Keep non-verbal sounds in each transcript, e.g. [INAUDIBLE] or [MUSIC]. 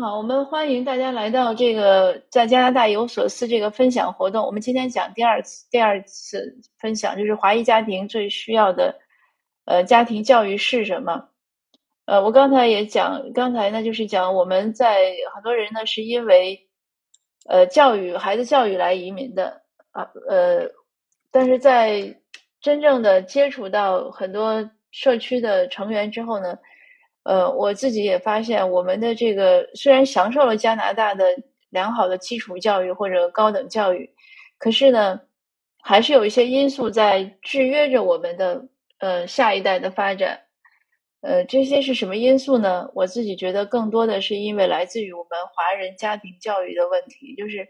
好，我们欢迎大家来到这个在加拿大有所思这个分享活动。我们今天讲第二次，第二次分享就是华裔家庭最需要的呃家庭教育是什么？呃，我刚才也讲，刚才呢就是讲我们在很多人呢是因为呃教育孩子教育来移民的啊，呃，但是在真正的接触到很多社区的成员之后呢。呃，我自己也发现，我们的这个虽然享受了加拿大的良好的基础教育或者高等教育，可是呢，还是有一些因素在制约着我们的呃下一代的发展。呃，这些是什么因素呢？我自己觉得更多的是因为来自于我们华人家庭教育的问题，就是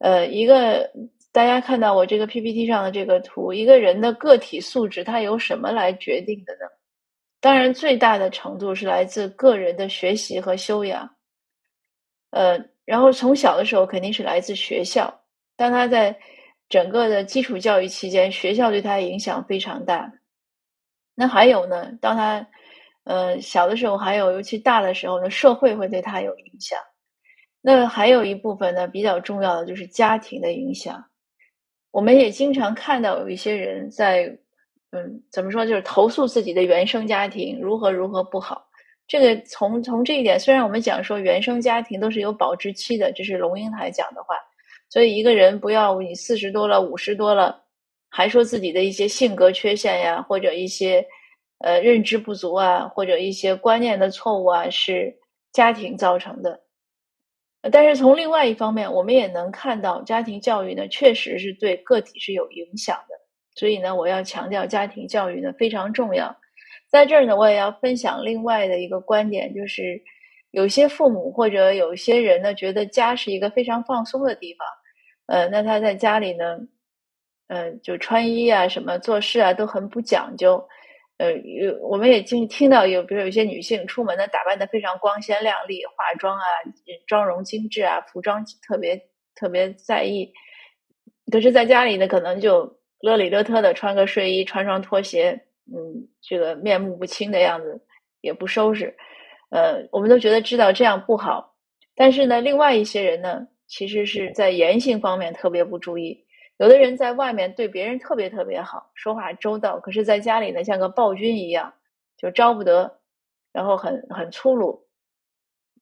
呃，一个大家看到我这个 PPT 上的这个图，一个人的个体素质，他由什么来决定的呢？当然，最大的程度是来自个人的学习和修养，呃，然后从小的时候肯定是来自学校。当他在整个的基础教育期间，学校对他影响非常大。那还有呢，当他呃小的时候，还有尤其大的时候呢，社会会对他有影响。那还有一部分呢，比较重要的就是家庭的影响。我们也经常看到有一些人在。嗯，怎么说？就是投诉自己的原生家庭如何如何不好。这个从从这一点，虽然我们讲说原生家庭都是有保质期的，这是龙应台讲的话。所以一个人不要你四十多了、五十多了，还说自己的一些性格缺陷呀，或者一些呃认知不足啊，或者一些观念的错误啊，是家庭造成的。但是从另外一方面，我们也能看到，家庭教育呢，确实是对个体是有影响的。所以呢，我要强调家庭教育呢非常重要。在这儿呢，我也要分享另外的一个观点，就是有些父母或者有些人呢，觉得家是一个非常放松的地方。呃，那他在家里呢，呃，就穿衣啊、什么做事啊都很不讲究。呃，有我们也经听到有，比如有些女性出门呢，打扮的非常光鲜亮丽，化妆啊、妆容精致啊、服装特别特别在意。可是在家里呢，可能就。勒里勒特的穿个睡衣，穿双拖鞋，嗯，这个面目不清的样子，也不收拾，呃，我们都觉得知道这样不好。但是呢，另外一些人呢，其实是在言行方面特别不注意。有的人在外面对别人特别特别好，说话周到，可是在家里呢，像个暴君一样，就招不得，然后很很粗鲁。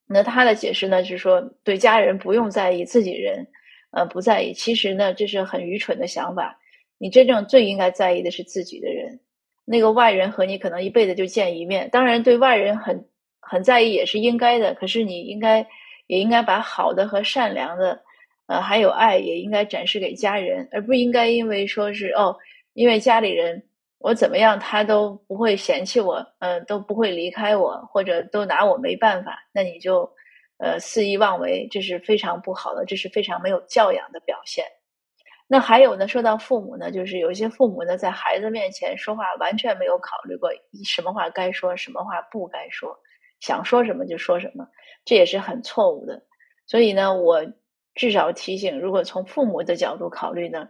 那他的解释呢，是说对家人不用在意，自己人，呃，不在意。其实呢，这是很愚蠢的想法。你真正最应该在意的是自己的人，那个外人和你可能一辈子就见一面。当然，对外人很很在意也是应该的。可是你应该也应该把好的和善良的，呃，还有爱也应该展示给家人，而不应该因为说是哦，因为家里人我怎么样他都不会嫌弃我，嗯，都不会离开我，或者都拿我没办法，那你就呃肆意妄为，这是非常不好的，这是非常没有教养的表现。那还有呢？说到父母呢，就是有些父母呢，在孩子面前说话完全没有考虑过什么话该说，什么话不该说，想说什么就说什么，这也是很错误的。所以呢，我至少提醒，如果从父母的角度考虑呢，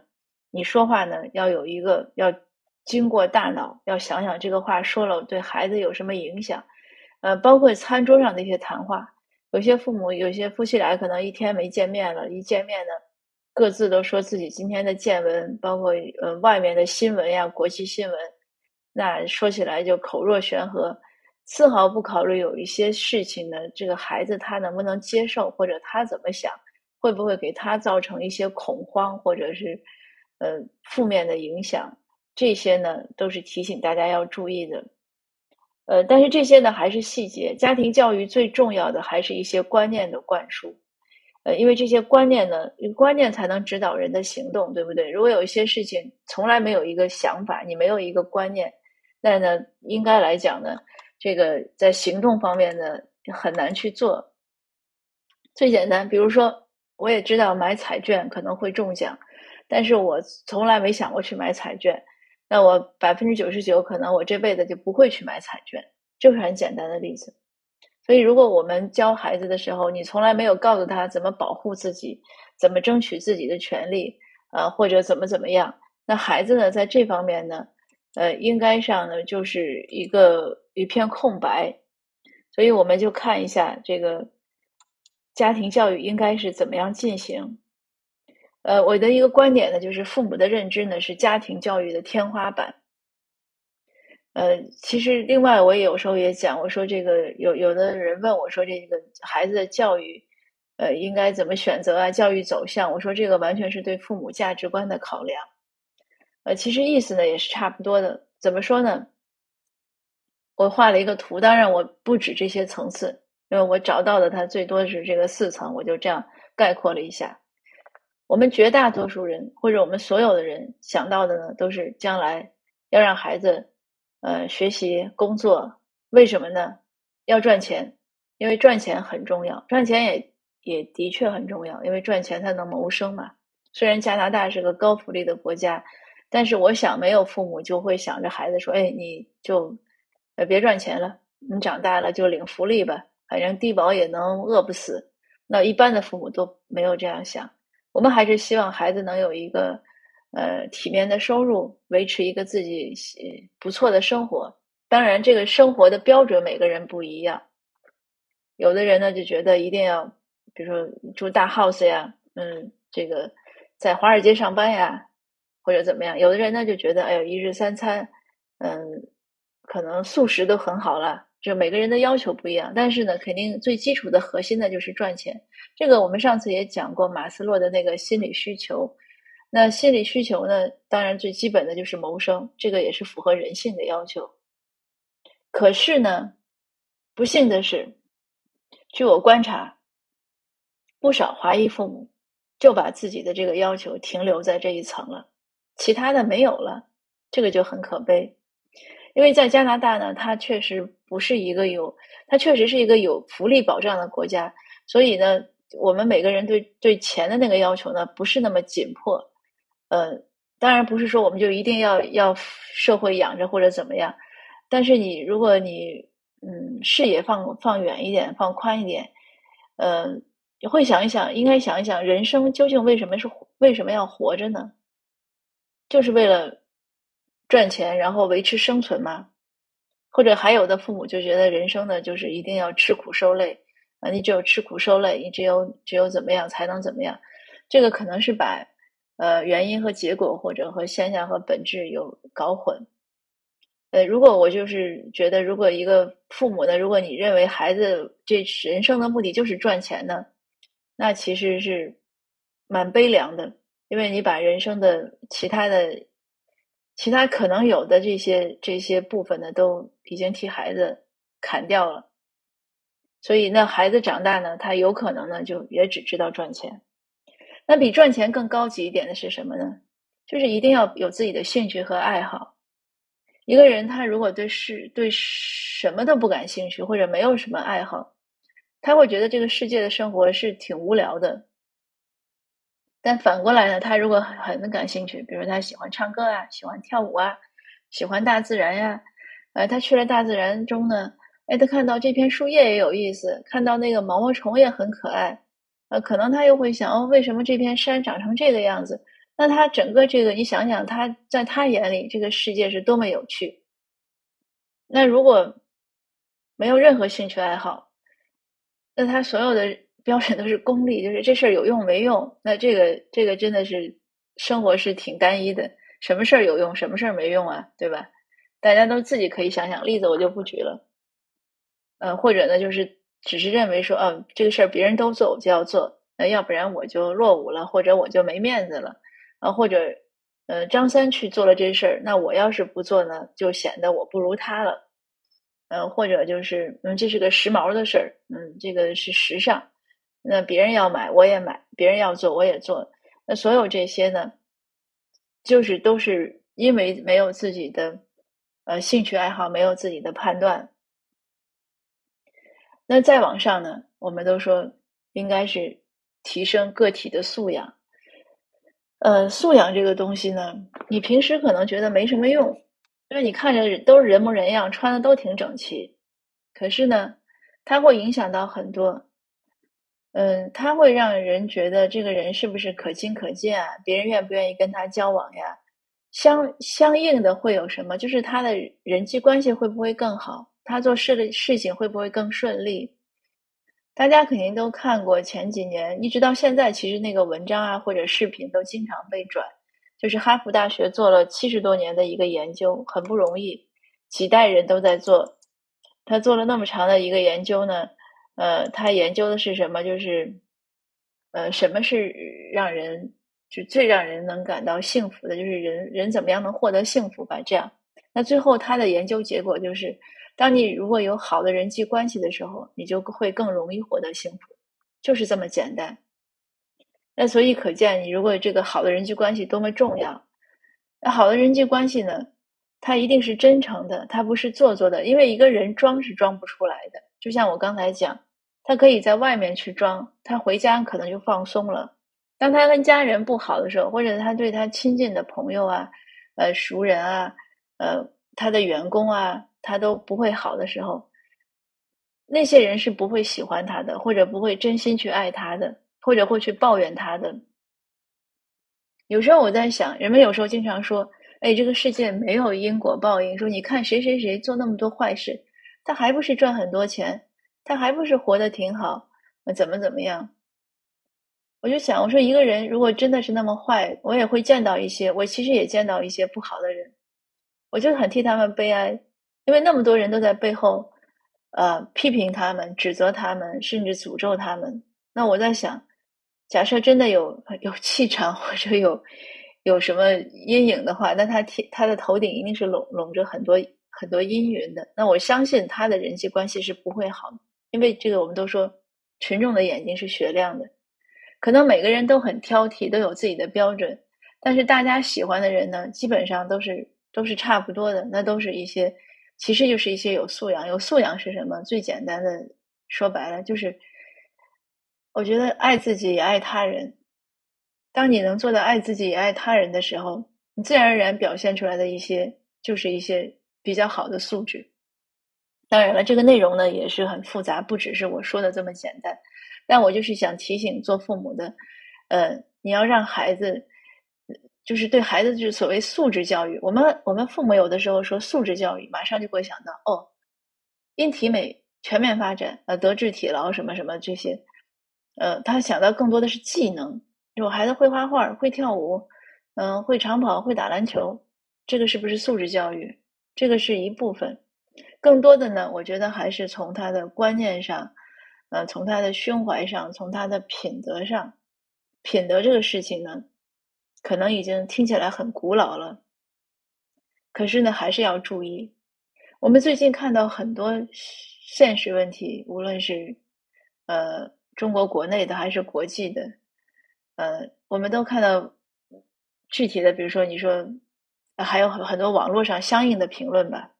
你说话呢要有一个要经过大脑，要想想这个话说了对孩子有什么影响。呃，包括餐桌上的一些谈话，有些父母，有些夫妻俩可能一天没见面了，一见面呢。各自都说自己今天的见闻，包括呃外面的新闻呀、国际新闻，那说起来就口若悬河，丝毫不考虑有一些事情呢，这个孩子他能不能接受，或者他怎么想，会不会给他造成一些恐慌，或者是呃负面的影响，这些呢都是提醒大家要注意的。呃，但是这些呢还是细节，家庭教育最重要的还是一些观念的灌输。呃，因为这些观念呢，观念才能指导人的行动，对不对？如果有一些事情从来没有一个想法，你没有一个观念，那呢，应该来讲呢，这个在行动方面呢，很难去做。最简单，比如说，我也知道买彩券可能会中奖，但是我从来没想过去买彩券，那我百分之九十九可能我这辈子就不会去买彩券，就是很简单的例子。所以，如果我们教孩子的时候，你从来没有告诉他怎么保护自己，怎么争取自己的权利，呃，或者怎么怎么样，那孩子呢，在这方面呢，呃，应该上呢，就是一个一片空白。所以，我们就看一下这个，家庭教育应该是怎么样进行？呃，我的一个观点呢，就是父母的认知呢是家庭教育的天花板。呃，其实另外我也有时候也讲，我说这个有有的人问我说这个孩子的教育，呃，应该怎么选择啊？教育走向，我说这个完全是对父母价值观的考量。呃，其实意思呢也是差不多的。怎么说呢？我画了一个图，当然我不止这些层次，因为我找到的它最多是这个四层，我就这样概括了一下。我们绝大多数人或者我们所有的人想到的呢，都是将来要让孩子呃学习工作，为什么呢？要赚钱，因为赚钱很重要，赚钱也也的确很重要，因为赚钱才能谋生嘛。虽然加拿大是个高福利的国家，但是我想没有父母就会想着孩子说：“哎，你就别赚钱了，你长大了就领福利吧，反正低保也能饿不死。”那一般的父母都没有这样想。我们还是希望孩子能有一个呃体面的收入，维持一个自己不错的生活。当然，这个生活的标准每个人不一样。有的人呢就觉得一定要，比如说住大 house 呀，嗯，这个在华尔街上班呀，或者怎么样。有的人呢就觉得，哎呦，一日三餐，嗯，可能素食都很好了。就每个人的要求不一样，但是呢，肯定最基础的核心的就是赚钱。这个我们上次也讲过马斯洛的那个心理需求。那心理需求呢，当然最基本的就是谋生，这个也是符合人性的要求。可是呢，不幸的是，据我观察，不少华裔父母就把自己的这个要求停留在这一层了，其他的没有了，这个就很可悲。因为在加拿大呢，它确实不是一个有，它确实是一个有福利保障的国家，所以呢，我们每个人对对钱的那个要求呢，不是那么紧迫。呃，当然不是说我们就一定要要社会养着或者怎么样，但是你如果你嗯视野放放远一点，放宽一点，呃，你会想一想，应该想一想，人生究竟为什么是为什么要活着呢？就是为了。赚钱，然后维持生存吗？或者还有的父母就觉得人生呢，就是一定要吃苦受累啊！你只有吃苦受累，你只有只有怎么样才能怎么样？这个可能是把呃原因和结果，或者和现象和本质有搞混。呃，如果我就是觉得，如果一个父母呢，如果你认为孩子这人生的目的就是赚钱呢，那其实是蛮悲凉的，因为你把人生的其他的。其他可能有的这些这些部分呢，都已经替孩子砍掉了，所以那孩子长大呢，他有可能呢就也只知道赚钱。那比赚钱更高级一点的是什么呢？就是一定要有自己的兴趣和爱好。一个人他如果对事对什么都不感兴趣，或者没有什么爱好，他会觉得这个世界的生活是挺无聊的。但反过来呢，他如果很感兴趣，比如他喜欢唱歌啊，喜欢跳舞啊，喜欢大自然呀，呃，他去了大自然中呢，哎，他看到这片树叶也有意思，看到那个毛毛虫也很可爱，呃，可能他又会想，哦，为什么这片山长成这个样子？那他整个这个，你想想，他在他眼里，这个世界是多么有趣。那如果没有任何兴趣爱好，那他所有的。标准都是功利，就是这事儿有用没用？那这个这个真的是生活是挺单一的，什么事儿有用，什么事儿没用啊？对吧？大家都自己可以想想例子，我就不举了。呃，或者呢，就是只是认为说，哦，这个事儿别人都做，我就要做，那要不然我就落伍了，或者我就没面子了啊，或者呃，张三去做了这事儿，那我要是不做呢，就显得我不如他了。嗯，或者就是嗯，这是个时髦的事儿，嗯，这个是时尚。那别人要买，我也买；别人要做，我也做。那所有这些呢，就是都是因为没有自己的呃兴趣爱好，没有自己的判断。那再往上呢，我们都说应该是提升个体的素养。呃，素养这个东西呢，你平时可能觉得没什么用，因为你看着都是人模人样，穿的都挺整齐。可是呢，它会影响到很多。嗯，他会让人觉得这个人是不是可亲可见啊？别人愿不愿意跟他交往呀？相相应的会有什么？就是他的人际关系会不会更好？他做事的事情会不会更顺利？大家肯定都看过前几年，一直到现在，其实那个文章啊或者视频都经常被转。就是哈佛大学做了七十多年的一个研究，很不容易，几代人都在做。他做了那么长的一个研究呢，呃，他研究的是什么？就是，呃，什么是让人就最让人能感到幸福的？就是人人怎么样能获得幸福吧？这样，那最后他的研究结果就是。当你如果有好的人际关系的时候，你就会更容易获得幸福，就是这么简单。那所以可见，你如果这个好的人际关系多么重要。那好的人际关系呢，它一定是真诚的，它不是做作的。因为一个人装是装不出来的。就像我刚才讲，他可以在外面去装，他回家可能就放松了。当他跟家人不好的时候，或者他对他亲近的朋友啊、呃熟人啊、呃他的员工啊。他都不会好的时候，那些人是不会喜欢他的，或者不会真心去爱他的，或者会去抱怨他的。有时候我在想，人们有时候经常说：“哎，这个世界没有因果报应。”说你看谁谁谁做那么多坏事，他还不是赚很多钱，他还不是活得挺好，怎么怎么样？我就想，我说一个人如果真的是那么坏，我也会见到一些，我其实也见到一些不好的人，我就很替他们悲哀。因为那么多人都在背后，呃，批评他们、指责他们，甚至诅咒他们。那我在想，假设真的有 [LAUGHS] 有气场或者有有什么阴影的话，那他天他的头顶一定是笼笼着很多很多阴云的。那我相信他的人际关系是不会好的，因为这个我们都说，群众的眼睛是雪亮的。可能每个人都很挑剔，都有自己的标准，但是大家喜欢的人呢，基本上都是都是差不多的，那都是一些。其实就是一些有素养，有素养是什么？最简单的说白了，就是我觉得爱自己也爱他人。当你能做到爱自己也爱他人的时候，你自然而然表现出来的一些就是一些比较好的素质。当然了，这个内容呢也是很复杂，不只是我说的这么简单。但我就是想提醒做父母的，呃，你要让孩子。就是对孩子就是所谓素质教育，我们我们父母有的时候说素质教育，马上就会想到哦，因体美全面发展，呃，德智体劳什么什么这些，呃，他想到更多的是技能，我孩子会画画，会跳舞，嗯，会长跑，会打篮球，这个是不是素质教育？这个是一部分，更多的呢，我觉得还是从他的观念上，呃，从他的胸怀上，从他的品德上，品德这个事情呢。可能已经听起来很古老了，可是呢，还是要注意。我们最近看到很多现实问题，无论是呃中国国内的还是国际的，呃，我们都看到具体的，比如说你说还有很很多网络上相应的评论吧，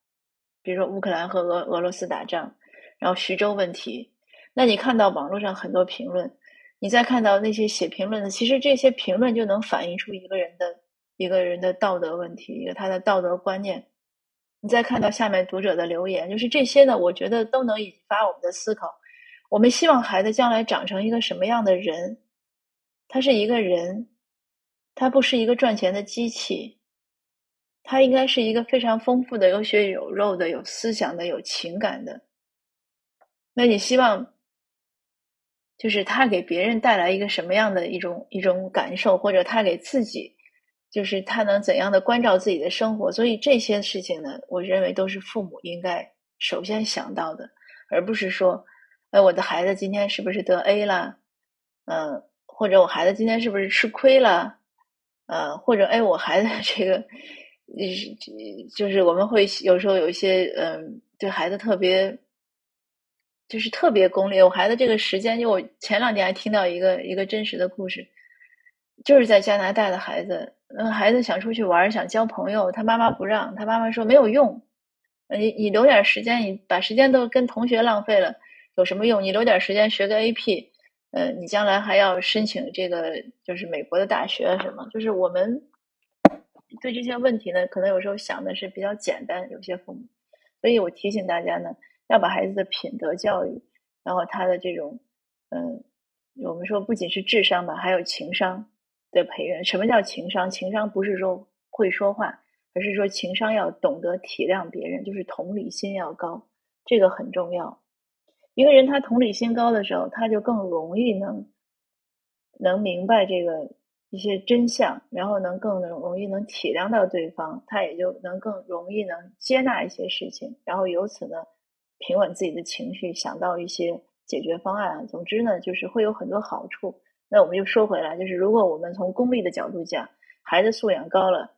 比如说乌克兰和俄俄罗斯打仗，然后徐州问题，那你看到网络上很多评论。你再看到那些写评论的，其实这些评论就能反映出一个人的一个人的道德问题，一个他的道德观念。你再看到下面读者的留言，就是这些呢，我觉得都能引发我们的思考。我们希望孩子将来长成一个什么样的人？他是一个人，他不是一个赚钱的机器，他应该是一个非常丰富的、有血有肉的、有思想的、有情感的。那你希望？就是他给别人带来一个什么样的一种一种感受，或者他给自己，就是他能怎样的关照自己的生活。所以这些事情呢，我认为都是父母应该首先想到的，而不是说，哎，我的孩子今天是不是得 A 了？嗯，或者我孩子今天是不是吃亏了？呃，或者哎，我孩子 [LAUGHS] 这个，就是我们会有时候有一些嗯，对孩子特别。就是特别功利。我孩子这个时间，就我前两天还听到一个一个真实的故事，就是在加拿大的孩子，嗯，孩子想出去玩，想交朋友，他妈妈不让，他妈妈说没有用，你你留点时间，你把时间都跟同学浪费了，有什么用？你留点时间学个 AP，呃，你将来还要申请这个就是美国的大学什么？就是我们对这些问题呢，可能有时候想的是比较简单，有些父母，所以我提醒大家呢。要把孩子的品德教育，然后他的这种，嗯，我们说不仅是智商吧，还有情商的培养。什么叫情商？情商不是说会说话，而是说情商要懂得体谅别人，就是同理心要高，这个很重要。一个人他同理心高的时候，他就更容易能能明白这个一些真相，然后能更能容易能体谅到对方，他也就能更容易能接纳一些事情，然后由此呢平稳自己的情绪，想到一些解决方案。总之呢，就是会有很多好处。那我们就说回来，就是如果我们从功利的角度讲，孩子素养高了，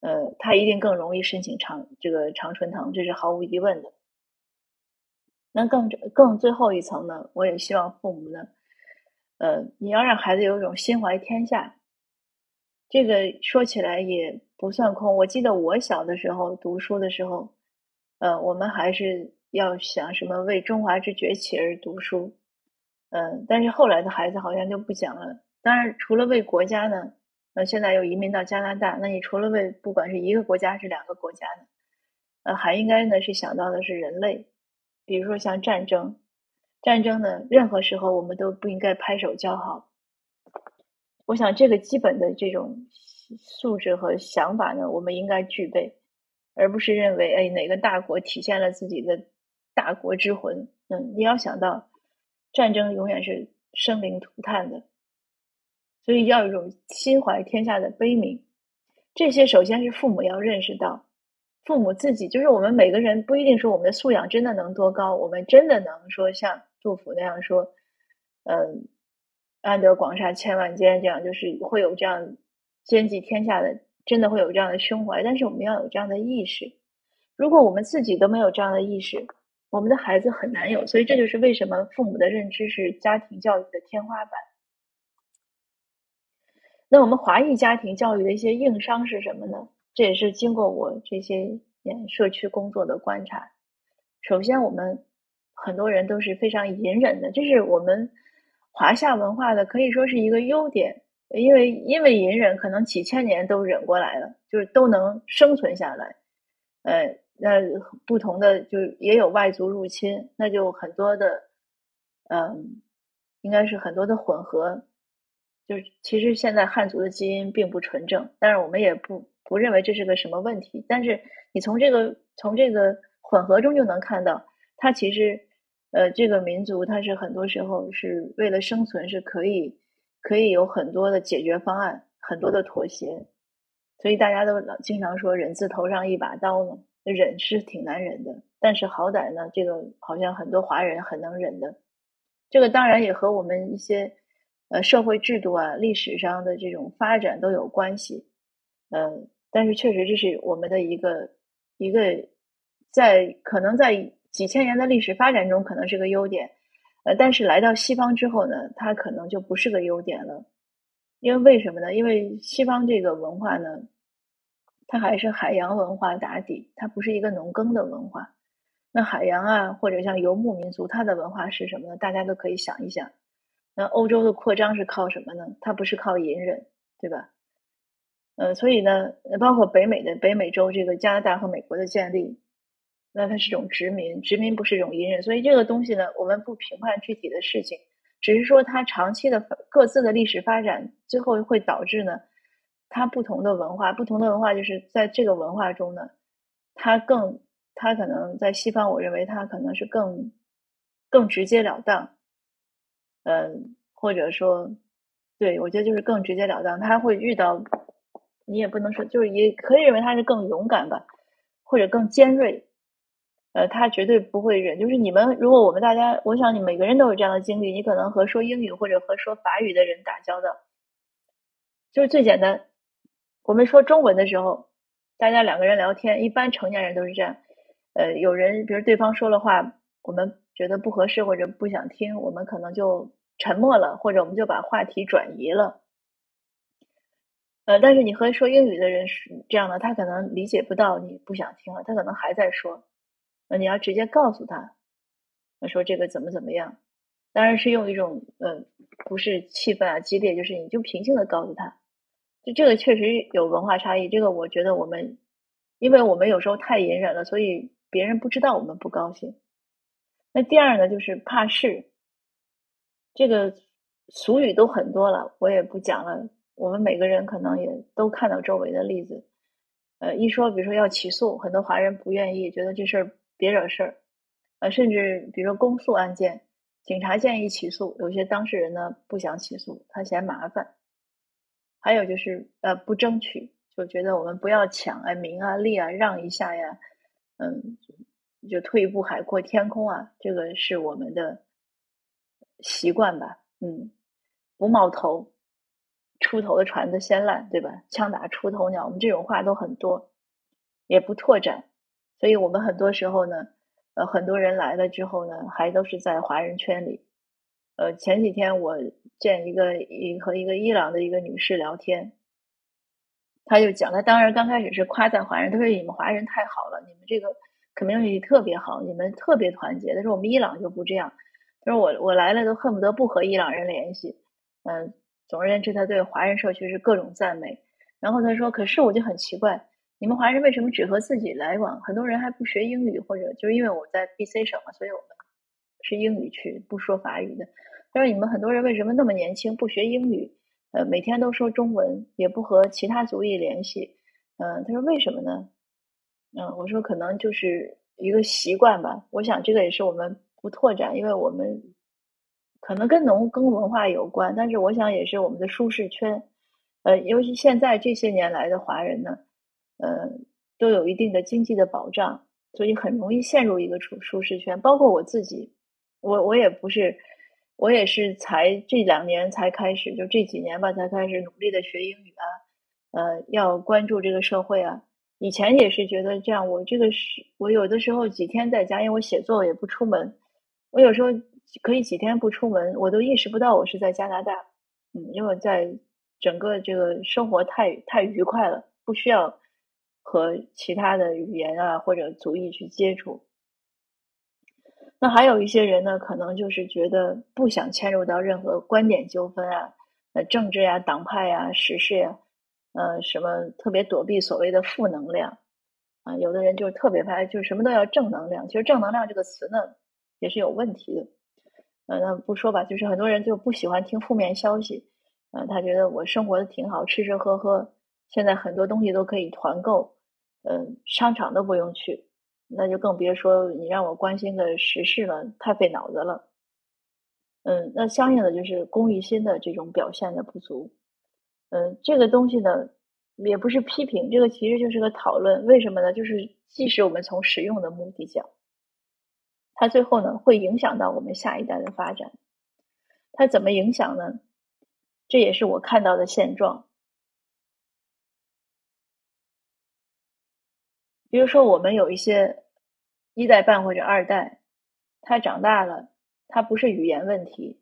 呃，他一定更容易申请长这个常春藤，这是毫无疑问的。那更更最后一层呢，我也希望父母呢，呃，你要让孩子有一种心怀天下。这个说起来也不算空。我记得我小的时候读书的时候，呃，我们还是要想什么为中华之崛起而读书，嗯，但是后来的孩子好像就不讲了。当然，除了为国家呢，呃，现在又移民到加拿大，那你除了为不管是一个国家还是两个国家呢，呃，还应该呢是想到的是人类。比如说像战争，战争呢，任何时候我们都不应该拍手叫好。我想这个基本的这种素质和想法呢，我们应该具备，而不是认为哎哪个大国体现了自己的大国之魂。嗯，你要想到战争永远是生灵涂炭的，所以要有一种心怀天下的悲悯。这些首先是父母要认识到。父母自己就是我们每个人不一定说我们的素养真的能多高，我们真的能说像杜甫那样说，嗯，安得广厦千万间，这样就是会有这样兼济天下的，真的会有这样的胸怀。但是我们要有这样的意识，如果我们自己都没有这样的意识，我们的孩子很难有。所以这就是为什么父母的认知是家庭教育的天花板。那我们华裔家庭教育的一些硬伤是什么呢？这也是经过我这些年社区工作的观察。首先，我们很多人都是非常隐忍的，这是我们华夏文化的可以说是一个优点。因为因为隐忍，可能几千年都忍过来了，就是都能生存下来。呃，那不同的就也有外族入侵，那就很多的，嗯，应该是很多的混合。就是其实现在汉族的基因并不纯正，但是我们也不。不认为这是个什么问题，但是你从这个从这个混合中就能看到，它其实，呃，这个民族它是很多时候是为了生存是可以可以有很多的解决方案，很多的妥协，所以大家都老经常说“人字头上一把刀”呢，忍是挺难忍的，但是好歹呢，这个好像很多华人很能忍的，这个当然也和我们一些呃社会制度啊、历史上的这种发展都有关系，嗯。但是确实，这是我们的一个一个在可能在几千年的历史发展中，可能是个优点。呃，但是来到西方之后呢，它可能就不是个优点了。因为为什么呢？因为西方这个文化呢，它还是海洋文化打底，它不是一个农耕的文化。那海洋啊，或者像游牧民族，它的文化是什么呢？大家都可以想一想。那欧洲的扩张是靠什么呢？它不是靠隐忍，对吧？呃，所以呢，包括北美的北美洲这个加拿大和美国的建立，那它是种殖民，殖民不是一种隐忍。所以这个东西呢，我们不评判具体的事情，只是说它长期的各自的历史发展，最后会导致呢，它不同的文化，不同的文化就是在这个文化中呢，它更，它可能在西方，我认为它可能是更更直截了当，嗯，或者说，对我觉得就是更直截了当，他会遇到。你也不能说，就是也可以认为他是更勇敢吧，或者更尖锐。呃，他绝对不会忍。就是你们，如果我们大家，我想你每个人都有这样的经历。你可能和说英语或者和说法语的人打交道，就是最简单。我们说中文的时候，大家两个人聊天，一般成年人都是这样。呃，有人比如对方说了话，我们觉得不合适或者不想听，我们可能就沉默了，或者我们就把话题转移了。呃，但是你和说英语的人是这样的，他可能理解不到你不想听了，他可能还在说，那你要直接告诉他，说这个怎么怎么样，当然是用一种呃，不是气氛啊激烈，就是你就平静的告诉他，就这个确实有文化差异，这个我觉得我们，因为我们有时候太隐忍了，所以别人不知道我们不高兴。那第二呢，就是怕事，这个俗语都很多了，我也不讲了。我们每个人可能也都看到周围的例子，呃，一说比如说要起诉，很多华人不愿意，觉得这事儿别惹事儿，呃，甚至比如说公诉案件，警察建议起诉，有些当事人呢不想起诉，他嫌麻烦。还有就是呃不争取，就觉得我们不要抢啊名啊利啊让一下呀，嗯，就退一步海阔天空啊，这个是我们的习惯吧，嗯，不冒头，出头的船子先烂，对吧？枪打出头鸟，我们这种话都很多，也不拓展，所以我们很多时候呢，呃，很多人来了之后呢，还都是在华人圈里。呃，前几天我见一个一和一个伊朗的一个女士聊天，她就讲，她当然刚开始是夸赞华人，她说你们华人太好了，你们这个 community 特别好，你们特别团结。她说我们伊朗就不这样，她说我我来了都恨不得不和伊朗人联系。嗯，总而言之，她对华人社区是各种赞美。然后她说，可是我就很奇怪，你们华人为什么只和自己来往？很多人还不学英语，或者就是因为我在 BC 省嘛，所以我们。是英语区，不说法语的。他说：“你们很多人为什么那么年轻，不学英语？呃，每天都说中文，也不和其他族裔联系。嗯，他说为什么呢？嗯，我说可能就是一个习惯吧。我想这个也是我们不拓展，因为我们可能跟农耕文化有关，但是我想也是我们的舒适圈。呃，尤其现在这些年来的华人呢，呃，都有一定的经济的保障，所以很容易陷入一个舒舒适圈，包括我自己。”我我也不是，我也是才这两年才开始，就这几年吧，才开始努力的学英语啊，呃，要关注这个社会啊。以前也是觉得这样，我这个是，我有的时候几天在家，因为我写作也不出门，我有时候可以几天不出门，我都意识不到我是在加拿大，嗯，因为在整个这个生活太太愉快了，不需要和其他的语言啊或者族裔去接触。那还有一些人呢，可能就是觉得不想嵌入到任何观点纠纷啊、呃政治呀、党派呀、时事呀，呃什么特别躲避所谓的负能量啊。有的人就特别怕，就是什么都要正能量。其实正能量这个词呢，也是有问题的。呃，那不说吧，就是很多人就不喜欢听负面消息。呃，他觉得我生活的挺好，吃吃喝喝，现在很多东西都可以团购，嗯，商场都不用去。那就更别说你让我关心的时事了，太费脑子了。嗯，那相应的就是公益心的这种表现的不足。嗯，这个东西呢，也不是批评，这个其实就是个讨论。为什么呢？就是即使我们从实用的目的讲，它最后呢会影响到我们下一代的发展。它怎么影响呢？这也是我看到的现状。比如说，我们有一些一代半或者二代，他长大了，他不是语言问题。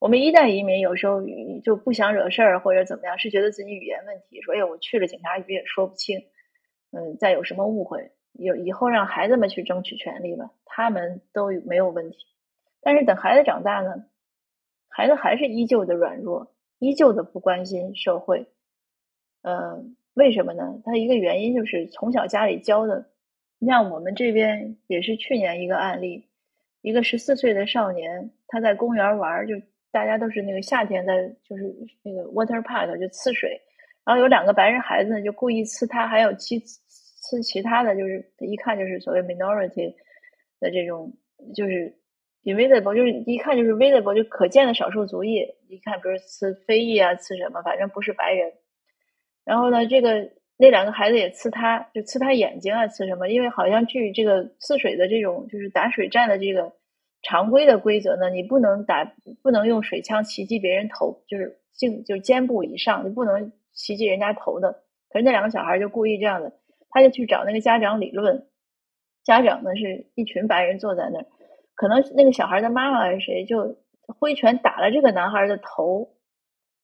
我们一代移民有时候就不想惹事儿或者怎么样，是觉得自己语言问题，说哎，我去了警察局也说不清，嗯，再有什么误会，有以后让孩子们去争取权利吧，他们都没有问题。但是等孩子长大呢，孩子还是依旧的软弱，依旧的不关心社会，嗯。为什么呢？他一个原因就是从小家里教的。你像我们这边也是去年一个案例，一个十四岁的少年，他在公园玩，就大家都是那个夏天在就是那个 water park 就呲水，然后有两个白人孩子就故意呲他，还有其呲其他的就是一看就是所谓 minority 的这种就是 invisible 就是一看就是 visible 就可见的少数族裔，一看比如呲非裔啊呲什么，反正不是白人。然后呢，这个那两个孩子也呲他，就呲他眼睛啊，呲什么？因为好像据这个呲水的这种就是打水战的这个常规的规则呢，你不能打，不能用水枪袭击别人头，就是颈就肩部以上，你不能袭击人家头的。可是那两个小孩就故意这样的，他就去找那个家长理论，家长呢是一群白人坐在那儿，可能那个小孩的妈妈还是谁就挥拳打了这个男孩的头，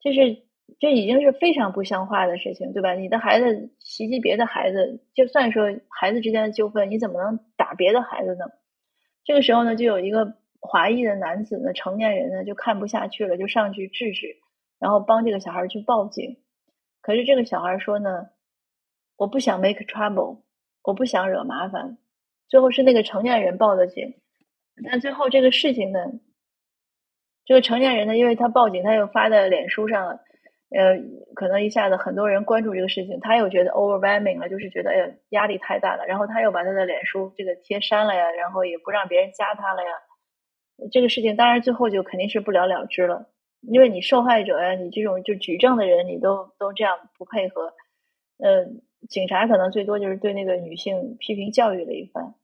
就是。这已经是非常不像话的事情，对吧？你的孩子袭击别的孩子，就算说孩子之间的纠纷，你怎么能打别的孩子呢？这个时候呢，就有一个华裔的男子呢，成年人呢，就看不下去了，就上去制止，然后帮这个小孩去报警。可是这个小孩说呢，我不想 make trouble，我不想惹麻烦。最后是那个成年人报的警，但最后这个事情呢，这个成年人呢，因为他报警，他又发在脸书上了。呃，可能一下子很多人关注这个事情，他又觉得 overwhelming 了，就是觉得哎呀压力太大了，然后他又把他的脸书这个贴删了呀，然后也不让别人加他了呀。这个事情当然最后就肯定是不了了之了，因为你受害者呀，你这种就举证的人，你都都这样不配合，呃，警察可能最多就是对那个女性批评教育了一番。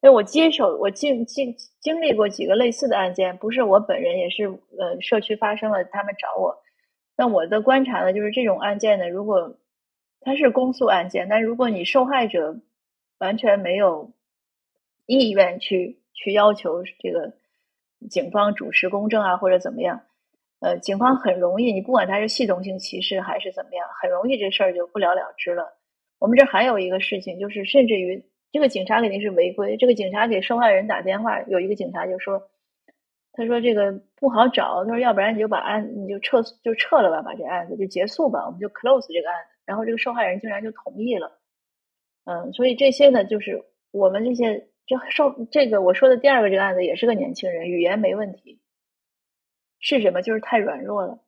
因为我接手，我经经经历过几个类似的案件，不是我本人，也是呃社区发生了，他们找我。那我的观察呢，就是这种案件呢，如果它是公诉案件，但如果你受害者完全没有意愿去去要求这个警方主持公正啊，或者怎么样，呃，警方很容易，你不管他是系统性歧视还是怎么样，很容易这事儿就不了了之了。我们这还有一个事情，就是甚至于。这个警察肯定是违规。这个警察给受害人打电话，有一个警察就说：“他说这个不好找，他说要不然你就把案你就撤就撤了吧，把这案子就结束吧，我们就 close 这个案子。”然后这个受害人竟然就同意了。嗯，所以这些呢，就是我们这些就受这个我说的第二个这个案子也是个年轻人，语言没问题，是什么？就是太软弱了。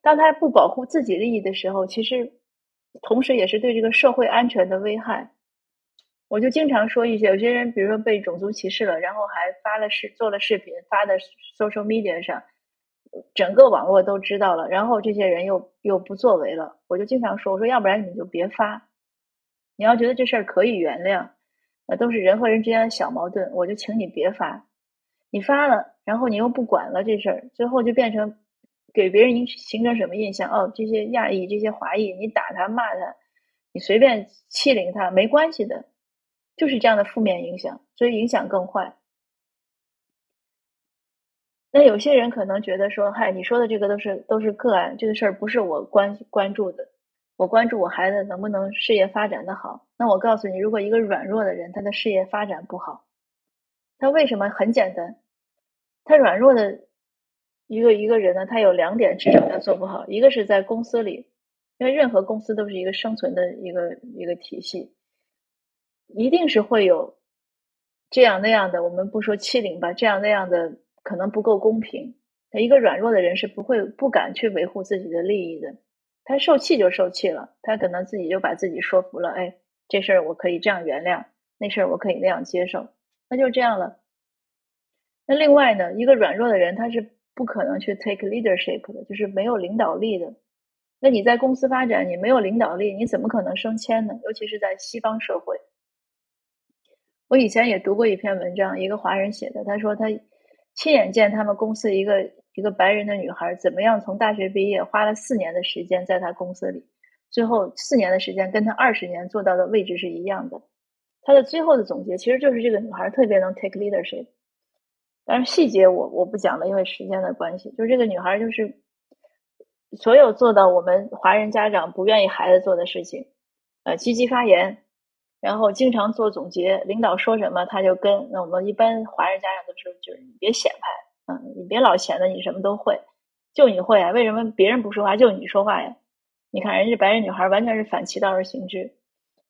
当他不保护自己利益的时候，其实同时也是对这个社会安全的危害。我就经常说一些，有些人比如说被种族歧视了，然后还发了视做了视频发在 social media 上，整个网络都知道了，然后这些人又又不作为了。我就经常说，我说要不然你就别发，你要觉得这事儿可以原谅，那都是人和人之间的小矛盾，我就请你别发。你发了，然后你又不管了这事儿，最后就变成给别人形成什么印象？哦，这些亚裔、这些华裔，你打他骂他，你随便欺凌他没关系的。就是这样的负面影响，所以影响更坏。那有些人可能觉得说：“嗨，你说的这个都是都是个案，这个事儿不是我关关注的。我关注我孩子能不能事业发展的好。”那我告诉你，如果一个软弱的人，他的事业发展不好，他为什么？很简单，他软弱的一个一个人呢，他有两点至少他做不好。一个是在公司里，因为任何公司都是一个生存的一个一个体系。一定是会有这样那样的，我们不说欺凌吧，这样那样的可能不够公平。一个软弱的人是不会不敢去维护自己的利益的，他受气就受气了，他可能自己就把自己说服了。哎，这事儿我可以这样原谅，那事儿我可以那样接受，那就这样了。那另外呢，一个软弱的人他是不可能去 take leadership 的，就是没有领导力的。那你在公司发展，你没有领导力，你怎么可能升迁呢？尤其是在西方社会。我以前也读过一篇文章，一个华人写的。他说他亲眼见他们公司一个一个白人的女孩怎么样从大学毕业，花了四年的时间在他公司里，最后四年的时间跟他二十年做到的位置是一样的。他的最后的总结其实就是这个女孩特别能 take leadership，但是细节我我不讲了，因为时间的关系。就是这个女孩就是所有做到我们华人家长不愿意孩子做的事情，呃，积极发言。然后经常做总结，领导说什么他就跟。那我们一般华人家长都说，就是你别显摆，嗯，你别老显得你什么都会，就你会啊？为什么别人不说话就你说话呀？你看人家白人女孩完全是反其道而行之，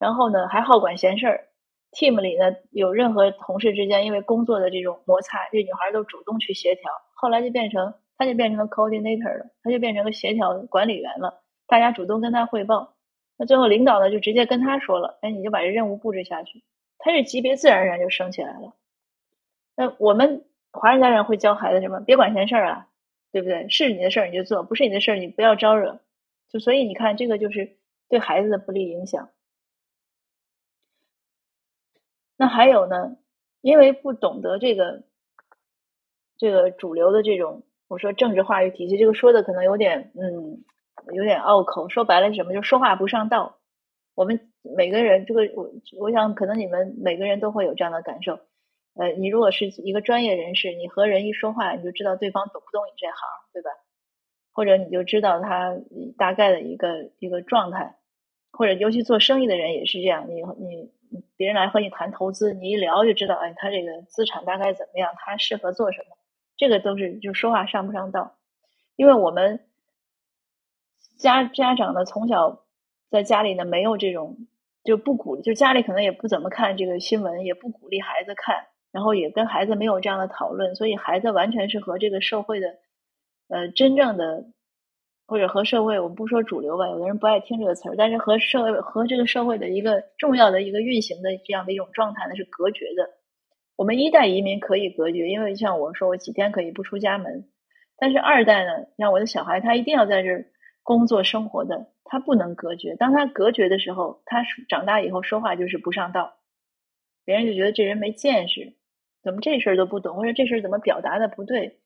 然后呢还好管闲事儿。team 里呢有任何同事之间因为工作的这种摩擦，这女孩都主动去协调。后来就变成，她就变成了 coordinator 了，她就变成个协调管理员了。大家主动跟她汇报。那最后领导呢，就直接跟他说了：“哎，你就把这任务布置下去。”他这级别自然而然就升起来了。那我们华人家长会教孩子什么？别管闲事儿啊，对不对？是你的事儿你就做，不是你的事儿你不要招惹。就所以你看，这个就是对孩子的不利影响。那还有呢，因为不懂得这个这个主流的这种我说政治话语体系，这个说的可能有点嗯。有点拗口，说白了是什么？就说话不上道。我们每个人，这个我我想，可能你们每个人都会有这样的感受。呃，你如果是一个专业人士，你和人一说话，你就知道对方懂不懂你这行，对吧？或者你就知道他大概的一个一个状态。或者尤其做生意的人也是这样，你你别人来和你谈投资，你一聊就知道，哎，他这个资产大概怎么样，他适合做什么？这个都是就说话上不上道，因为我们。家家长呢，从小在家里呢，没有这种就不鼓，就家里可能也不怎么看这个新闻，也不鼓励孩子看，然后也跟孩子没有这样的讨论，所以孩子完全是和这个社会的呃真正的或者和社会，我们不说主流吧，有的人不爱听这个词儿，但是和社会和这个社会的一个重要的一个运行的这样的一种状态呢是隔绝的。我们一代移民可以隔绝，因为像我说，我几天可以不出家门，但是二代呢，像我的小孩，他一定要在这儿工作生活的，他不能隔绝。当他隔绝的时候，他长大以后说话就是不上道，别人就觉得这人没见识，怎么这事儿都不懂，或者这事儿怎么表达的不对，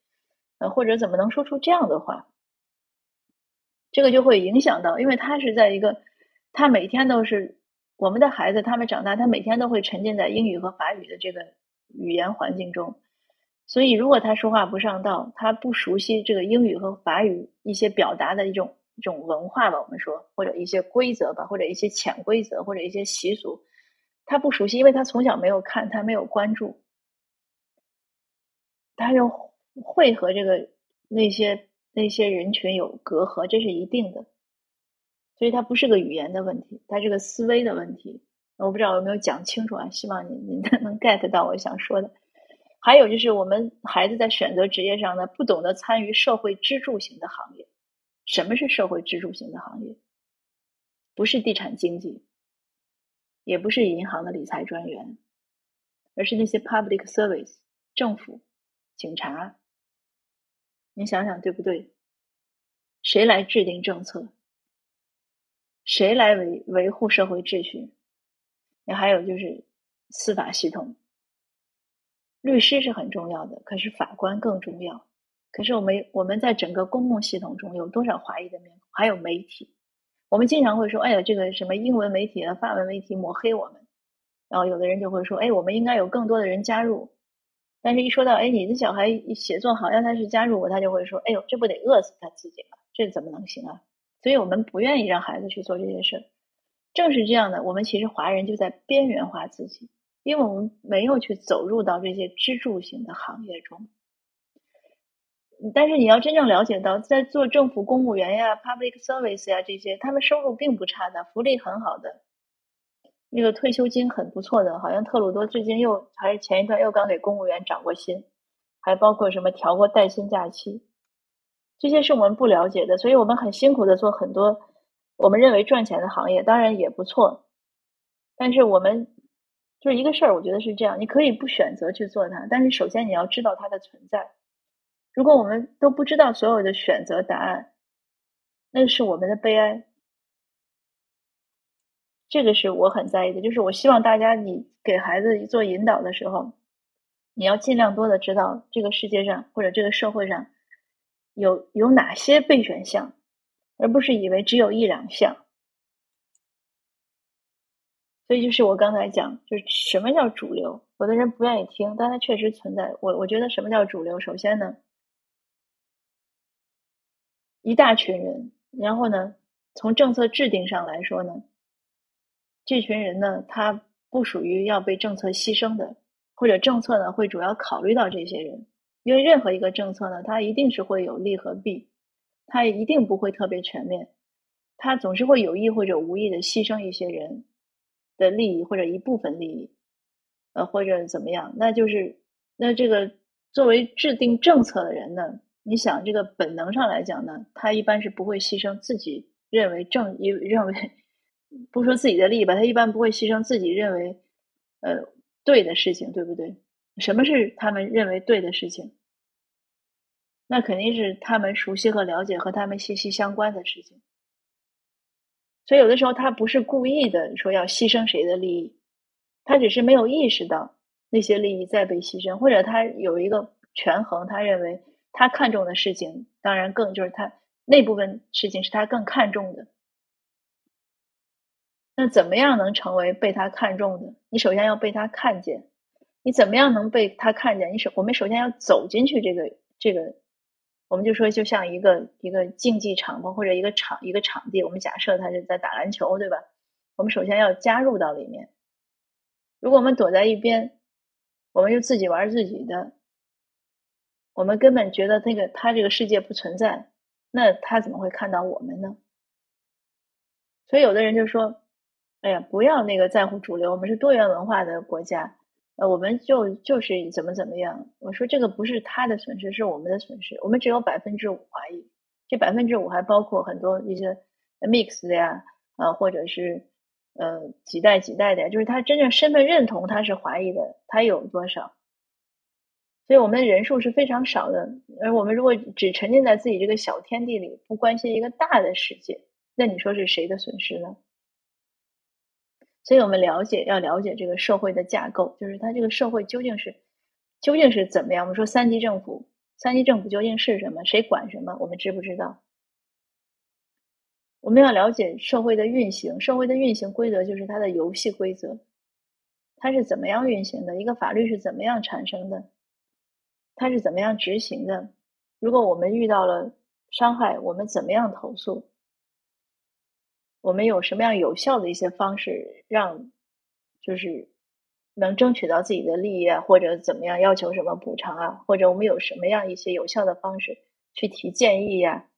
呃，或者怎么能说出这样的话。这个就会影响到，因为他是在一个，他每天都是我们的孩子，他们长大，他每天都会沉浸在英语和法语的这个语言环境中，所以如果他说话不上道，他不熟悉这个英语和法语一些表达的一种一种文化吧，我们说或者一些规则吧，或者一些潜规则或者一些习俗，他不熟悉，因为他从小没有看，他没有关注，他就会和这个那些。那些人群有隔阂，这是一定的，所以它不是个语言的问题，它是个思维的问题。我不知道有没有讲清楚啊？希望你你 [LAUGHS] 能 get 到我想说的。还有就是，我们孩子在选择职业上呢，不懂得参与社会支柱型的行业。什么是社会支柱型的行业？不是地产经济，也不是银行的理财专员，而是那些 public service 政府、警察。你想想对不对？谁来制定政策？谁来维维护社会秩序？那还有就是司法系统，律师是很重要的，可是法官更重要。可是我们我们在整个公共系统中有多少华裔的面孔？还有媒体，我们经常会说：“哎呀，这个什么英文媒体啊、法文媒体抹黑我们。”然后有的人就会说：“哎，我们应该有更多的人加入。”但是，一说到哎，你的小孩写作好，让他去加入我，他就会说：“哎呦，这不得饿死他自己吗？这怎么能行啊？”所以，我们不愿意让孩子去做这些事儿。正是这样的，我们其实华人就在边缘化自己，因为我们没有去走入到这些支柱型的行业中。但是，你要真正了解到，在做政府公务员呀、public service 呀这些，他们收入并不差的，福利很好的。那个退休金很不错的，好像特鲁多最近又还是前一段又刚给公务员涨过薪，还包括什么调过带薪假期，这些是我们不了解的，所以我们很辛苦的做很多我们认为赚钱的行业，当然也不错，但是我们就是一个事儿，我觉得是这样，你可以不选择去做它，但是首先你要知道它的存在。如果我们都不知道所有的选择答案，那是我们的悲哀。这个是我很在意的，就是我希望大家，你给孩子做引导的时候，你要尽量多的知道这个世界上或者这个社会上有有哪些备选项，而不是以为只有一两项。所以就是我刚才讲，就是什么叫主流，有的人不愿意听，但它确实存在。我我觉得什么叫主流？首先呢，一大群人，然后呢，从政策制定上来说呢。这群人呢，他不属于要被政策牺牲的，或者政策呢会主要考虑到这些人，因为任何一个政策呢，它一定是会有利和弊，它一定不会特别全面，它总是会有意或者无意的牺牲一些人的利益或者一部分利益，呃，或者怎么样，那就是那这个作为制定政策的人呢，你想这个本能上来讲呢，他一般是不会牺牲自己认为正因认为。不说自己的利益吧，他一般不会牺牲自己认为呃对的事情，对不对？什么是他们认为对的事情？那肯定是他们熟悉和了解和他们息息相关的事情。所以有的时候他不是故意的说要牺牲谁的利益，他只是没有意识到那些利益在被牺牲，或者他有一个权衡，他认为他看重的事情，当然更就是他那部分事情是他更看重的。那怎么样能成为被他看中的？你首先要被他看见。你怎么样能被他看见？你首我们首先要走进去这个这个，我们就说就像一个一个竞技场吧，或者一个场一个场地。我们假设他是在打篮球，对吧？我们首先要加入到里面。如果我们躲在一边，我们就自己玩自己的，我们根本觉得那个他这个世界不存在，那他怎么会看到我们呢？所以有的人就说。哎呀，不要那个在乎主流，我们是多元文化的国家，呃，我们就就是怎么怎么样。我说这个不是他的损失，是我们的损失。我们只有百分之五华裔，这百分之五还包括很多一些 mix 的呀，啊，或者是呃几代几代的，就是他真正身份认同他是华裔的，他有多少？所以我们的人数是非常少的。而我们如果只沉浸在自己这个小天地里，不关心一个大的世界，那你说是谁的损失呢？所以我们了解要了解这个社会的架构，就是它这个社会究竟是究竟是怎么样？我们说三级政府。三级政府究竟是什么？谁管什么？我们知不知道？我们要了解社会的运行，社会的运行规则就是它的游戏规则，它是怎么样运行的？一个法律是怎么样产生的？它是怎么样执行的？如果我们遇到了伤害，我们怎么样投诉？我们有什么样有效的一些方式，让就是。能争取到自己的利益啊，或者怎么样要求什么补偿啊，或者我们有什么样一些有效的方式去提建议呀，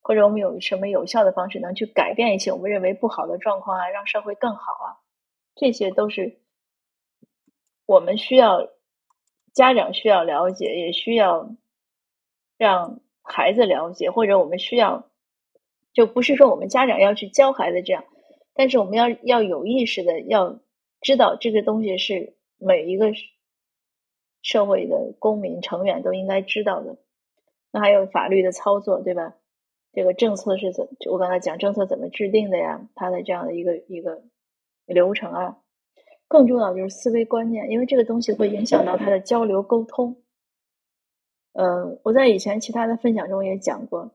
或者我们有什么有效的方式能去改变一些我们认为不好的状况啊，让社会更好啊，这些都是我们需要家长需要了解，也需要让孩子了解，或者我们需要就不是说我们家长要去教孩子这样，但是我们要要有意识的要。知道这个东西是每一个社会的公民成员都应该知道的。那还有法律的操作，对吧？这个政策是怎？我刚才讲政策怎么制定的呀？它的这样的一个一个流程啊。更重要的就是思维观念，因为这个东西会影响到他的交流沟通。嗯，我在以前其他的分享中也讲过，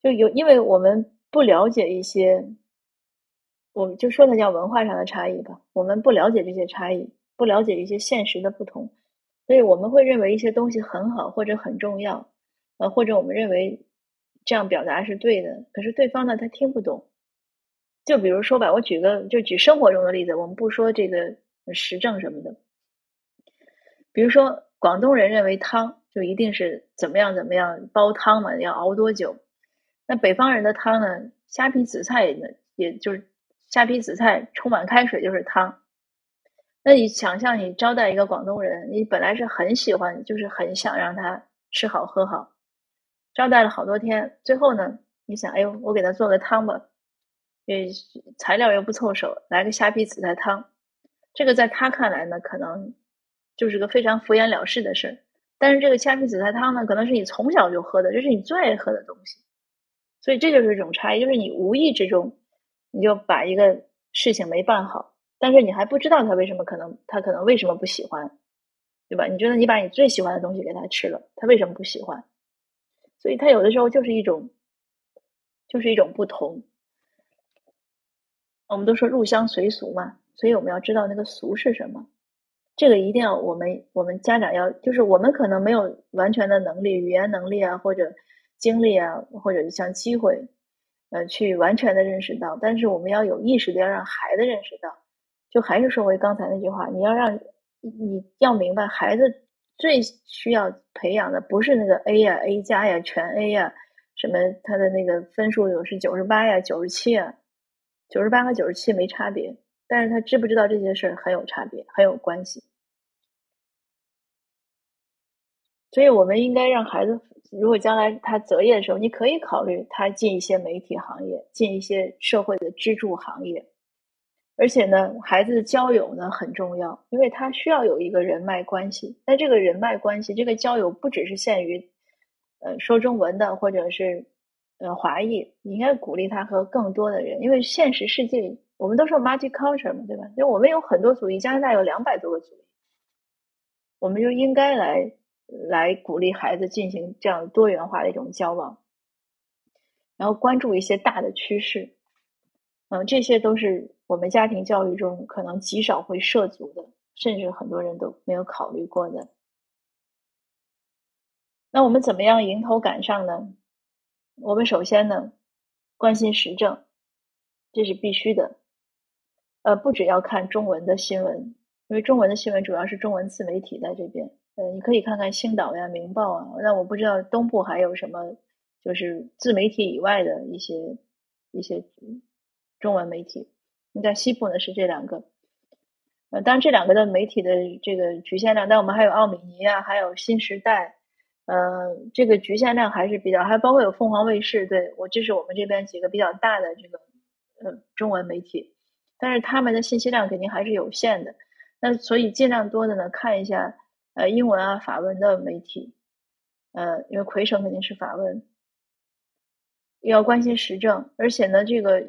就有因为我们不了解一些。我们就说它叫文化上的差异吧。我们不了解这些差异，不了解一些现实的不同，所以我们会认为一些东西很好或者很重要，呃，或者我们认为这样表达是对的。可是对方呢，他听不懂。就比如说吧，我举个就举生活中的例子，我们不说这个时政什么的。比如说，广东人认为汤就一定是怎么样怎么样煲汤嘛，要熬多久？那北方人的汤呢，虾皮紫菜呢，也就是。虾皮紫菜冲满开水就是汤。那你想象你招待一个广东人，你本来是很喜欢，就是很想让他吃好喝好，招待了好多天，最后呢，你想，哎呦，我给他做个汤吧，呃，材料又不凑手，来个虾皮紫菜汤，这个在他看来呢，可能就是个非常敷衍了事的事。但是这个虾皮紫菜汤呢，可能是你从小就喝的，这是你最爱喝的东西，所以这就是一种差异，就是你无意之中。你就把一个事情没办好，但是你还不知道他为什么可能他可能为什么不喜欢，对吧？你觉得你把你最喜欢的东西给他吃了，他为什么不喜欢？所以他有的时候就是一种，就是一种不同。我们都说入乡随俗嘛，所以我们要知道那个俗是什么。这个一定要我们我们家长要，就是我们可能没有完全的能力，语言能力啊，或者精力啊，或者像机会。呃，去完全的认识到，但是我们要有意识的要让孩子认识到，就还是说回刚才那句话，你要让你要明白，孩子最需要培养的不是那个 A 呀、A 加呀、全 A 呀，什么他的那个分数有是九十八呀、九十七啊，九十八和九十七没差别，但是他知不知道这些事儿很有差别，很有关系。所以我们应该让孩子，如果将来他择业的时候，你可以考虑他进一些媒体行业，进一些社会的支柱行业。而且呢，孩子的交友呢很重要，因为他需要有一个人脉关系。那这个人脉关系，这个交友不只是限于呃说中文的或者是呃华裔，你应该鼓励他和更多的人，因为现实世界我们都说 multicultural 嘛，对吧？因为我们有很多族裔，加拿大有两百多个族裔，我们就应该来。来鼓励孩子进行这样多元化的一种交往，然后关注一些大的趋势，嗯，这些都是我们家庭教育中可能极少会涉足的，甚至很多人都没有考虑过的。那我们怎么样迎头赶上呢？我们首先呢，关心时政，这是必须的。呃，不只要看中文的新闻，因为中文的新闻主要是中文自媒体在这边。呃，你可以看看《星岛》呀，《明报》啊。那我不知道东部还有什么，就是自媒体以外的一些一些中文媒体。那在西部呢是这两个。呃，当然这两个的媒体的这个局限量，但我们还有奥米尼啊，还有新时代，呃，这个局限量还是比较，还包括有凤凰卫视，对我这是我们这边几个比较大的这个呃中文媒体，但是他们的信息量肯定还是有限的。那所以尽量多的呢看一下呃英文啊法文的媒体，呃，因为魁省肯定是法文，要关心时政，而且呢这个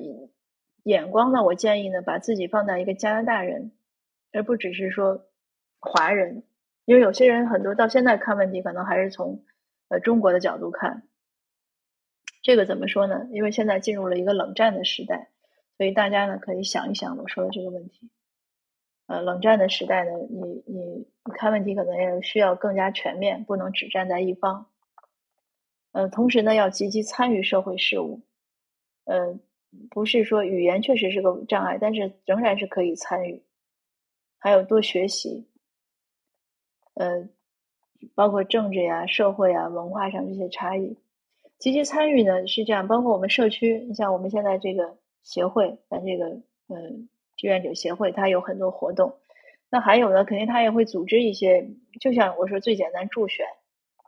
眼光呢，我建议呢把自己放在一个加拿大人，而不只是说华人。因为有些人很多到现在看问题，可能还是从呃中国的角度看。这个怎么说呢？因为现在进入了一个冷战的时代，所以大家呢可以想一想我说的这个问题。呃，冷战的时代呢，你你你看问题可能也需要更加全面，不能只站在一方。呃，同时呢，要积极参与社会事务。呃，不是说语言确实是个障碍，但是仍然是可以参与。还有多学习。呃，包括政治呀、社会啊、文化上这些差异，积极参与呢是这样。包括我们社区，你像我们现在这个协会，咱这个嗯志愿者协会，它有很多活动。那还有呢，肯定他也会组织一些，就像我说最简单助选，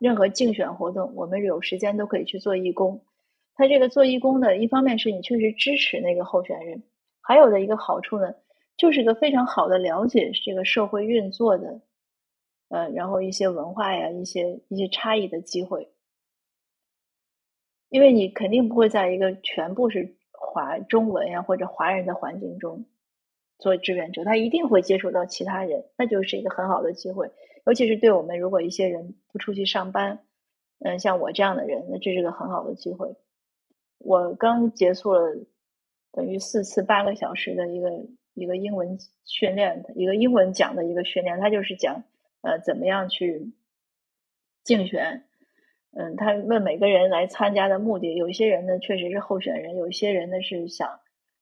任何竞选活动，我们有时间都可以去做义工。他这个做义工呢，一方面是你确实支持那个候选人，还有的一个好处呢，就是一个非常好的了解这个社会运作的。呃，然后一些文化呀，一些一些差异的机会，因为你肯定不会在一个全部是华中文呀或者华人的环境中做志愿者，他一定会接触到其他人，那就是一个很好的机会。尤其是对我们，如果一些人不出去上班，嗯，像我这样的人，那这是个很好的机会。我刚结束了等于四次八个小时的一个一个英文训练，一个英文讲的一个训练，他就是讲。呃，怎么样去竞选？嗯，他问每个人来参加的目的，有一些人呢确实是候选人，有一些人呢是想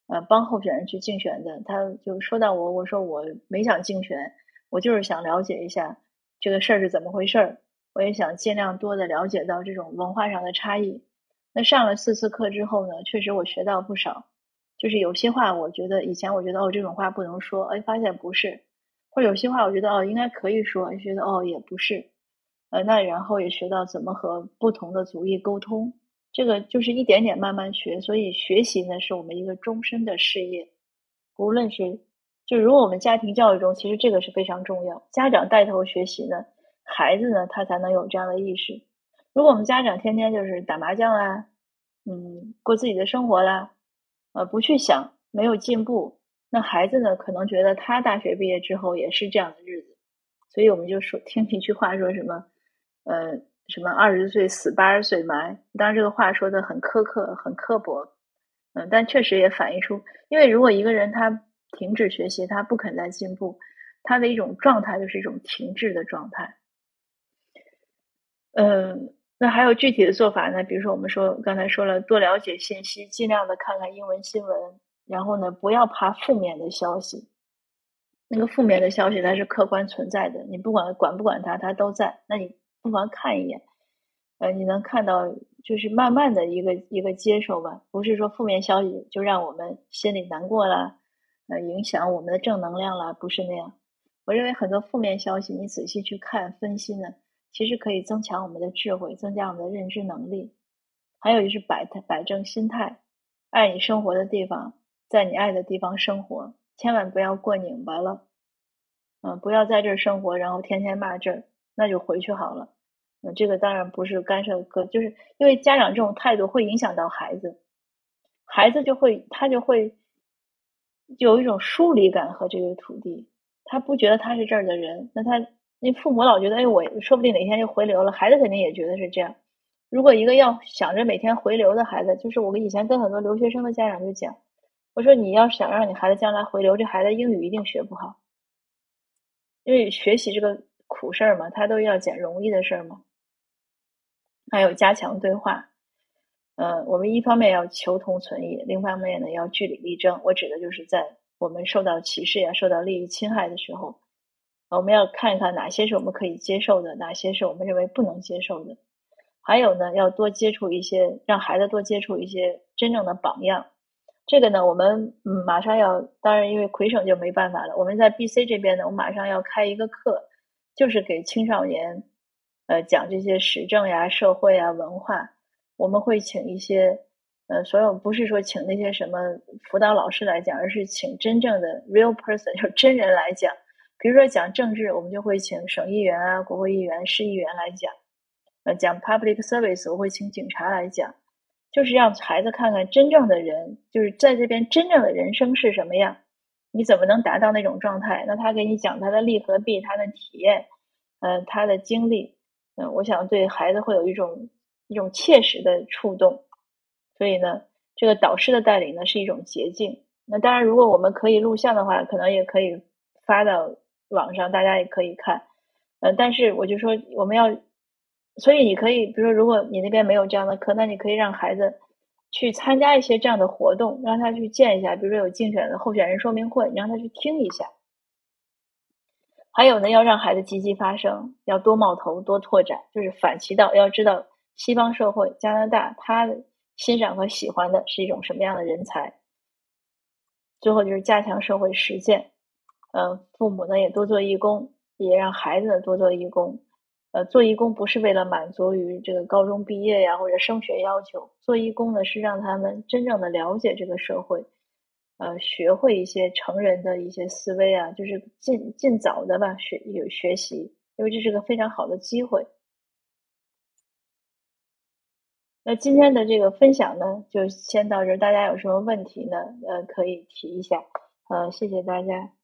呃帮候选人去竞选的。他就说到我，我说我没想竞选，我就是想了解一下这个事儿是怎么回事儿。我也想尽量多的了解到这种文化上的差异。那上了四次课之后呢，确实我学到不少。就是有些话，我觉得以前我觉得哦这种话不能说，哎，发现不是。或者有些话，我觉得哦，应该可以说，觉得哦，也不是，呃，那然后也学到怎么和不同的族裔沟通，这个就是一点点慢慢学。所以学习呢，是我们一个终身的事业。无论是就如果我们家庭教育中，其实这个是非常重要，家长带头学习呢，孩子呢他才能有这样的意识。如果我们家长天天就是打麻将啊，嗯，过自己的生活啦，呃，不去想，没有进步。那孩子呢？可能觉得他大学毕业之后也是这样的日子，所以我们就说听一句话，说什么，呃，什么二十岁死八十岁埋。当然这个话说的很苛刻、很刻薄，嗯，但确实也反映出，因为如果一个人他停止学习，他不肯再进步，他的一种状态就是一种停滞的状态。嗯，那还有具体的做法呢？比如说我们说刚才说了，多了解信息，尽量的看看英文新闻。然后呢，不要怕负面的消息，那个负面的消息它是客观存在的，你不管管不管它，它都在。那你不妨看一眼，呃，你能看到就是慢慢的一个一个接受吧，不是说负面消息就让我们心里难过了，呃，影响我们的正能量了，不是那样。我认为很多负面消息，你仔细去看分析呢，其实可以增强我们的智慧，增加我们的认知能力。还有就是摆摆正心态，爱你生活的地方。在你爱的地方生活，千万不要过拧巴了。嗯，不要在这儿生活，然后天天骂这儿，那就回去好了。那，这个当然不是干涉，个，就是因为家长这种态度会影响到孩子，孩子就会他就会有一种疏离感和这个土地，他不觉得他是这儿的人。那他那父母老觉得，哎，我说不定哪天就回流了，孩子肯定也觉得是这样。如果一个要想着每天回流的孩子，就是我以前跟很多留学生的家长就讲。我说你要想让你孩子将来回流，这孩子英语一定学不好，因为学习这个苦事儿嘛，他都要捡容易的事儿嘛。还有加强对话，嗯，我们一方面要求同存异，另一方面呢要据理力争。我指的就是在我们受到歧视呀、受到利益侵害的时候，我们要看一看哪些是我们可以接受的，哪些是我们认为不能接受的。还有呢，要多接触一些，让孩子多接触一些真正的榜样。这个呢，我们嗯马上要，当然因为魁省就没办法了。我们在 B C 这边呢，我马上要开一个课，就是给青少年，呃讲这些时政呀、社会啊、文化，我们会请一些呃，所有不是说请那些什么辅导老师来讲，而是请真正的 real person，就真人来讲。比如说讲政治，我们就会请省议员啊、国会议员、市议员来讲。呃，讲 public service，我会请警察来讲，就是让孩子看看真正的人，就是在这边真正的人生是什么样。你怎么能达到那种状态？那他给你讲他的利和弊，他的体验，呃，他的经历，嗯，我想对孩子会有一种一种切实的触动。所以呢，这个导师的带领呢是一种捷径。那当然，如果我们可以录像的话，可能也可以发到网上，大家也可以看。嗯，但是我就说我们要，所以你可以，比如说，如果你那边没有这样的课，那你可以让孩子。去参加一些这样的活动，让他去见一下，比如说有竞选的候选人说明会，你让他去听一下。还有呢，要让孩子积极发声，要多冒头、多拓展，就是反其道，要知道西方社会、加拿大，他欣赏和喜欢的是一种什么样的人才。最后就是加强社会实践，嗯，父母呢也多做义工，也让孩子呢多做义工。呃，做义工不是为了满足于这个高中毕业呀或者升学要求，做义工呢是让他们真正的了解这个社会，呃，学会一些成人的一些思维啊，就是尽尽早的吧学有学习，因为这是个非常好的机会。那今天的这个分享呢，就先到这儿，大家有什么问题呢？呃，可以提一下。呃，谢谢大家。